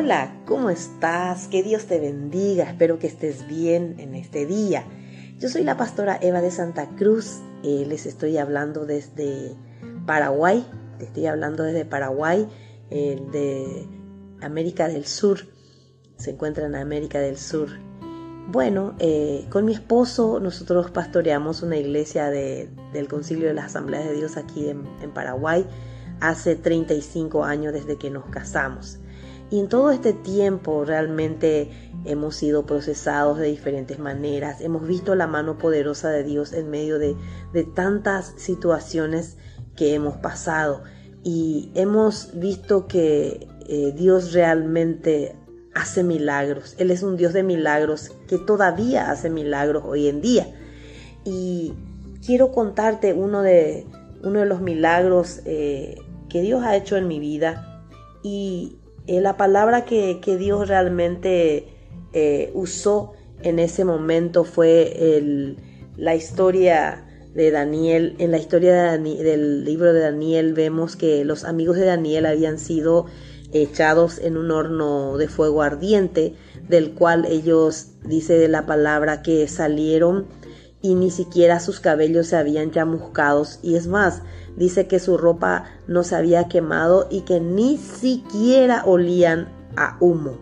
Hola, ¿cómo estás? Que Dios te bendiga. Espero que estés bien en este día. Yo soy la pastora Eva de Santa Cruz. Eh, les estoy hablando desde Paraguay. Te estoy hablando desde Paraguay, eh, de América del Sur. Se encuentra en América del Sur. Bueno, eh, con mi esposo nosotros pastoreamos una iglesia del Concilio de las Asambleas de Dios aquí en, en Paraguay hace 35 años desde que nos casamos. Y en todo este tiempo realmente hemos sido procesados de diferentes maneras, hemos visto la mano poderosa de Dios en medio de, tantas situaciones que hemos pasado y hemos visto que eh, Dios realmente hace milagros. Él es un Dios de milagros que todavía hace milagros hoy en día. Y quiero contarte uno de, uno de los milagros eh, que Dios ha hecho en mi vida y eh, la palabra que, Dios realmente eh, usó en ese momento fue la historia de Daniel. En la historia del libro de Daniel vemos que los amigos de Daniel habían sido echados en un horno de fuego ardiente, del cual ellos, dice de la palabra, que salieron y ni siquiera sus cabellos se habían chamuscados. Y es más, Dice que su ropa no se había quemado y que ni siquiera olían a humo.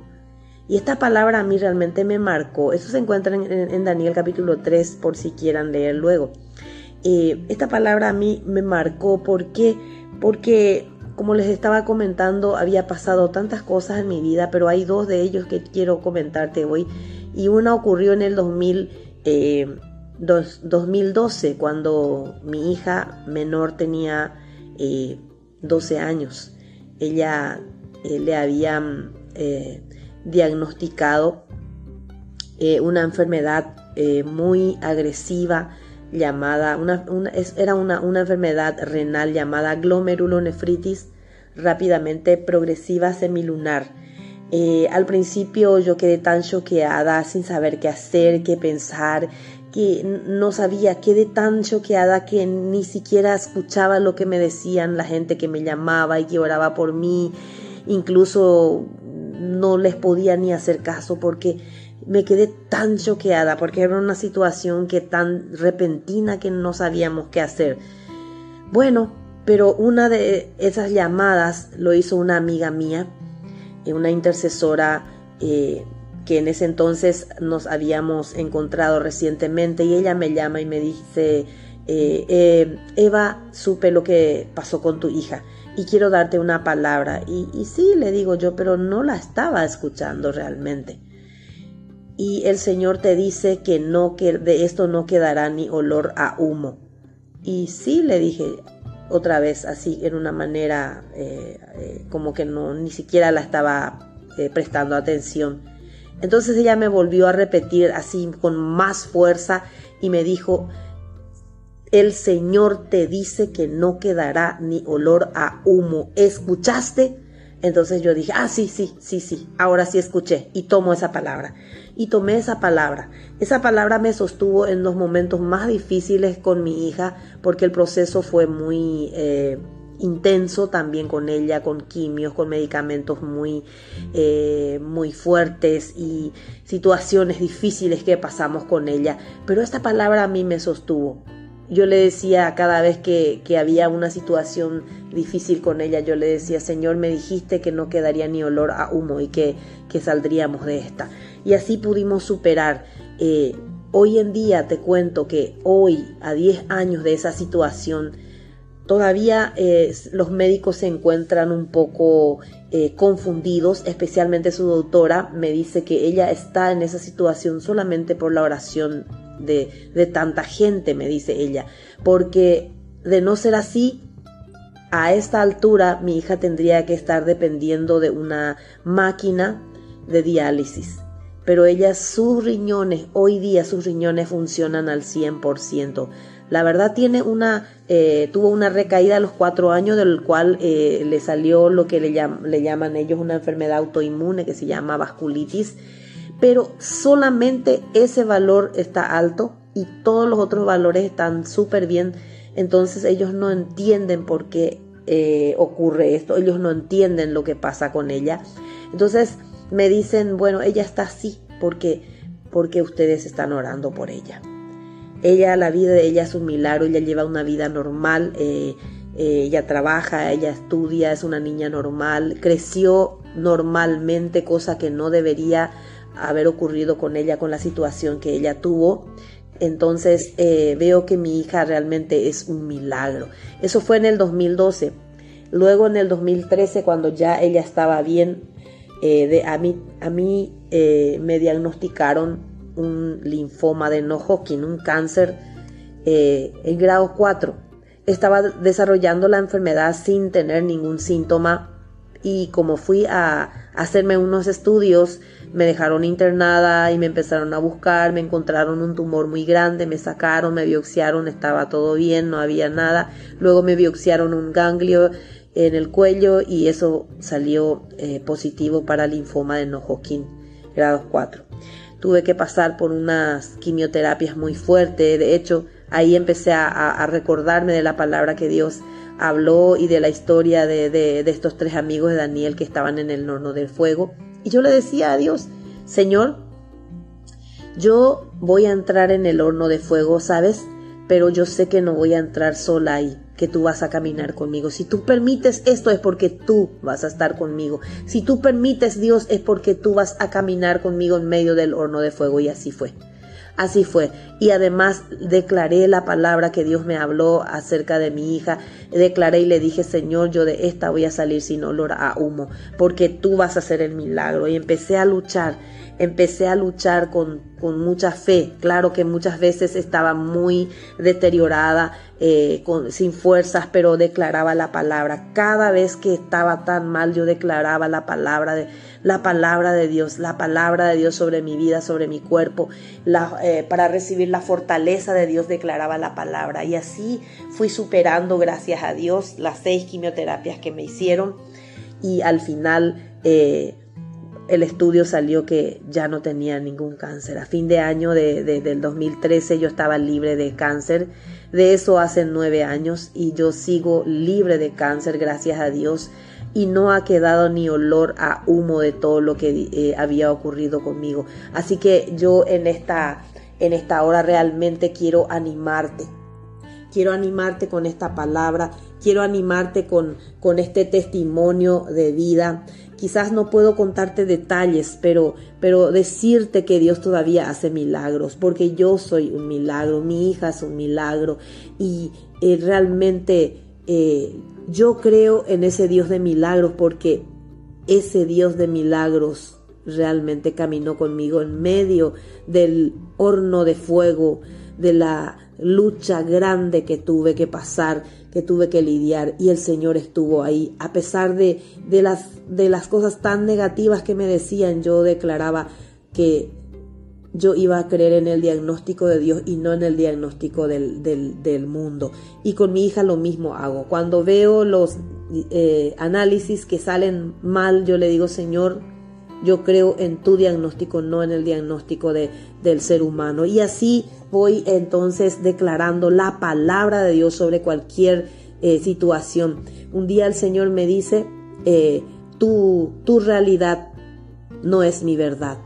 Y esta palabra a mí realmente me marcó. Eso se encuentra en, Daniel capítulo 3 por si quieran leer luego. Eh, esta palabra a mí me marcó. ¿Por qué? Porque como les estaba comentando, había pasado tantas cosas en mi vida, pero hay dos de ellos que quiero comentarte hoy. Y una ocurrió en el 2000. 2012, cuando mi hija menor tenía 12 eh, años. Ella eh, le habían eh, diagnosticado una enfermedad muy agresiva llamada, una, era una, una, enfermedad renal llamada glomerulonefritis rápidamente progresiva semilunar. al principio yo quedé tan choqueada sin saber qué hacer, qué pensar, que no sabía, quedé tan choqueada que ni siquiera escuchaba lo que me decían la gente que me llamaba y que oraba por mí, incluso no les podía ni hacer caso porque me quedé tan choqueada porque era una situación que tan repentina que no sabíamos qué hacer. Bueno, pero una de esas llamadas lo hizo una amiga mía, eh, una intercesora eh, que en ese entonces nos habíamos encontrado recientemente y ella me llama y me dice, eh, eh, Eva, supe lo que pasó con tu hija y quiero darte una palabra. Y, y sí, le digo yo, pero no la estaba escuchando realmente. Y el Señor te dice que no, que de esto no quedará ni olor a humo. Y sí, le dije otra vez así, en una manera eh, como que no, ni siquiera la estaba prestando atención. Entonces ella me volvió a repetir así con más fuerza y me dijo, el Señor te dice que no quedará ni olor a humo. ¿Escuchaste? Entonces yo dije, ah, sí, sí, sí, sí, ahora sí escuché y tomo esa palabra. Y tomé esa palabra. Esa palabra me sostuvo en los momentos más difíciles con mi hija porque el proceso fue muy... Eh, intenso también con ella, con quimios, con medicamentos muy, eh, muy fuertes y situaciones difíciles que pasamos con ella. Pero esta palabra a mí me sostuvo. Yo le decía cada vez que, que había una situación difícil con ella, yo le decía, Señor, me dijiste que no quedaría ni olor a humo y que, que saldríamos de esta. Y así pudimos superar. Eh, hoy en día te cuento que hoy, a 10 años de esa situación, Todavía eh, los médicos se encuentran un poco eh, confundidos, especialmente su doctora me dice que ella está en esa situación solamente por la oración de, de tanta gente, me dice ella, porque de no ser así, a esta altura mi hija tendría que estar dependiendo de una máquina de diálisis. Pero ella, sus riñones, hoy día sus riñones funcionan al 100%. La verdad tiene una, eh, tuvo una recaída a los cuatro años, del cual eh, le salió lo que le, llaman ellos una enfermedad autoinmune que se llama vasculitis, pero solamente ese valor está alto y todos los otros valores están súper bien. Entonces ellos no entienden por qué eh, ocurre esto, ellos no entienden lo que pasa con ella. Entonces me dicen, bueno, ella está así porque, porque ustedes están orando por ella. Ella, la vida de ella es un milagro, ella lleva una vida normal, eh, eh, ella trabaja, ella estudia, es una niña normal, creció normalmente, cosa que no debería haber ocurrido con ella, con la situación que ella tuvo. Entonces eh, veo que mi hija realmente es un milagro. Eso fue en el 2012. Luego en el 2013, cuando ya ella estaba bien, de, a mí, a mí me diagnosticaron un linfoma de no Hodgkin, un cáncer eh, grado 4. Estaba desarrollando la enfermedad sin tener ningún síntoma y como fui a hacerme unos estudios, me dejaron internada y me empezaron a buscar, me encontraron un tumor muy grande, me sacaron, me biopsiaron, estaba todo bien, no había nada. Luego me biopsiaron un ganglio en el cuello y eso salió eh, positivo para linfoma de no Hodgkin, grado 4 tuve que pasar por unas quimioterapias muy fuertes. De hecho, ahí empecé a, recordarme de la palabra que Dios habló y de la historia de, de, estos tres amigos de Daniel que estaban en el horno del fuego. Y yo le decía a Dios, Señor, yo voy a entrar en el horno de fuego, ¿sabes? Pero yo sé que no voy a entrar sola ahí que tú vas a caminar conmigo. Si tú permites esto es porque tú vas a estar conmigo. Si tú permites Dios es porque tú vas a caminar conmigo en medio del horno de fuego y así fue. Así fue. Y además declaré la palabra que Dios me habló acerca de mi hija. Declaré y le dije, Señor, yo de esta voy a salir sin olor a humo, porque tú vas a hacer el milagro. Y empecé a luchar empecé a luchar con, con, mucha fe. Claro que muchas veces estaba muy deteriorada, eh, con, sin fuerzas, pero declaraba la palabra. Cada vez que estaba tan mal, yo declaraba la palabra de, la palabra de Dios, la palabra de Dios sobre mi vida, sobre mi cuerpo. La, eh, para recibir la fortaleza de Dios, declaraba la palabra. Y así fui superando, gracias a Dios, las seis quimioterapias que me hicieron. Y al final, eh, el estudio salió que ya no tenía ningún cáncer. A fin de año de, del 2013 yo estaba libre de cáncer. De eso hace nueve años y yo sigo libre de cáncer, gracias a Dios. Y no ha quedado ni olor a humo de todo lo que eh, había ocurrido conmigo. Así que yo en esta, en esta hora realmente quiero animarte. Quiero animarte con esta palabra. Quiero animarte con, con este testimonio de vida Quizás no puedo contarte detalles, pero, pero decirte que Dios todavía hace milagros, porque yo soy un milagro, mi hija es un milagro y eh, realmente eh, yo creo en ese Dios de milagros porque ese Dios de milagros realmente caminó conmigo en medio del horno de fuego, de la lucha grande que tuve que pasar que tuve que lidiar y el Señor estuvo ahí. A pesar de, de, las, de las cosas tan negativas que me decían, yo declaraba que yo iba a creer en el diagnóstico de Dios y no en el diagnóstico del, del, mundo. Y con mi hija lo mismo hago. Cuando veo los eh, análisis que salen mal, yo le digo, Señor, yo creo en tu diagnóstico, no en el diagnóstico de, del ser humano. Y así voy entonces declarando la palabra de Dios sobre cualquier eh, situación. Un día el Señor me dice, eh, tu, tu realidad no es mi verdad.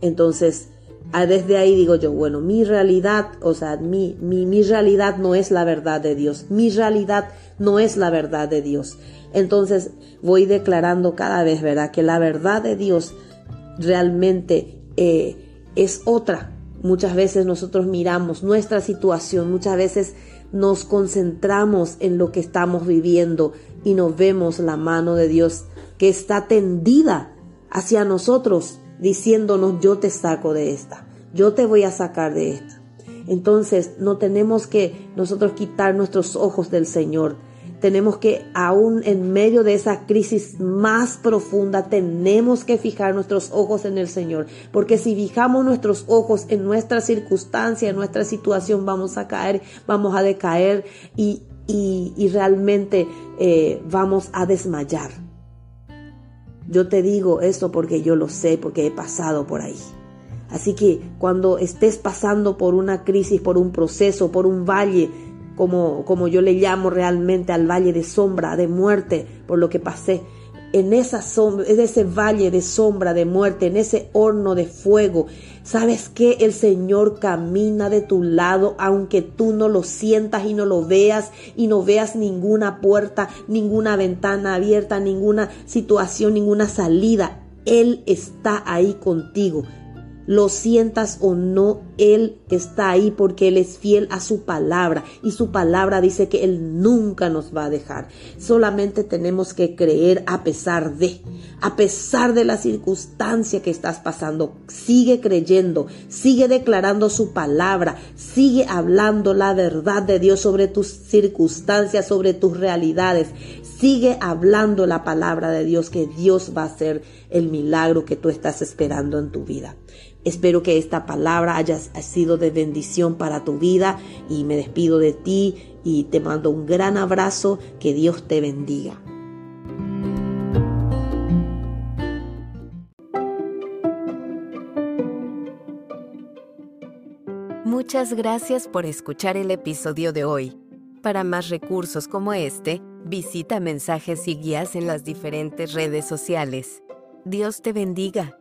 Entonces, desde ahí digo yo, bueno, mi realidad, o sea, mi, mi, mi realidad no es la verdad de Dios. Mi realidad no es la verdad de Dios. Entonces voy declarando cada vez, ¿verdad? Que la verdad de Dios realmente eh, es otra. Muchas veces nosotros miramos nuestra situación, muchas veces nos concentramos en lo que estamos viviendo y nos vemos la mano de Dios que está tendida hacia nosotros, diciéndonos, yo te saco de esta, yo te voy a sacar de esta. Entonces no tenemos que nosotros quitar nuestros ojos del Señor, tenemos que, aún en medio de esa crisis más profunda, tenemos que fijar nuestros ojos en el Señor. Porque si fijamos nuestros ojos en nuestra circunstancia, en nuestra situación, vamos a caer, vamos a decaer y, y, realmente eh, vamos a desmayar. Yo te digo esto porque yo lo sé, porque he pasado por ahí. Así que cuando estés pasando por una crisis, por un proceso, por un valle, como, como yo le llamo realmente al valle de sombra, de muerte, por lo que pasé. En esa sombra, ese valle de sombra de muerte, en ese horno de fuego. ¿Sabes que El Señor camina de tu lado, aunque tú no lo sientas y no lo veas y no veas ninguna puerta, ninguna ventana abierta, ninguna situación, ninguna salida. Él está ahí contigo lo sientas o no, Él está ahí porque Él es fiel a su palabra y su palabra dice que Él nunca nos va a dejar. Solamente tenemos que creer a pesar de, a pesar de la circunstancia que estás pasando. Sigue creyendo, sigue declarando su palabra, sigue hablando la verdad de Dios sobre tus circunstancias, sobre tus realidades. Sigue hablando la palabra de Dios que Dios va a hacer el milagro que tú estás esperando en tu vida. Espero que esta palabra haya sido de bendición para tu vida y me despido de ti y te mando un gran abrazo. Que Dios te bendiga. Muchas gracias por escuchar el episodio de hoy. Para más recursos como este, visita mensajes y guías en las diferentes redes sociales. Dios te bendiga.